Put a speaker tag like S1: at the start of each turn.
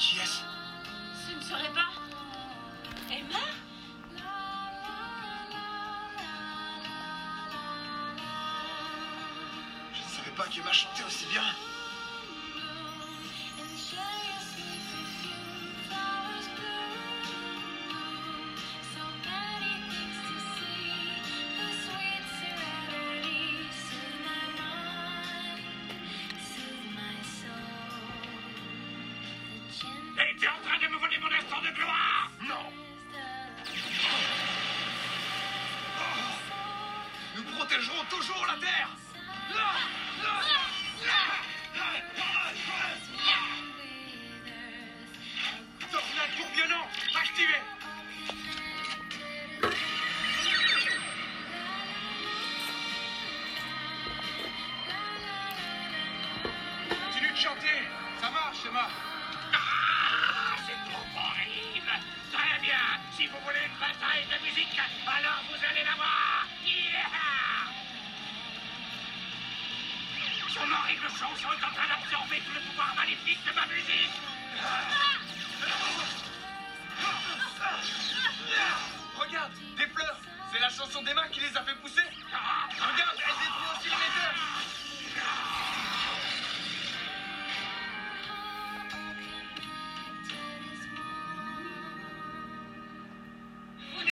S1: Qui est-ce?
S2: Ce ne serait pas. Emma?
S1: Je ne savais pas qu'Emma chantait aussi bien.
S3: Voler mon instant de gloire.
S1: Non. Nous protégerons toujours la Terre. Tornade tourbillonnant activé Continue de chanter. Ça marche, Emma.
S3: Ah, Son horrible chanson est en train d'absorber tout le pouvoir maléfique de ma musique
S1: Regarde, des fleurs C'est la chanson d'Emma qui les a fait pousser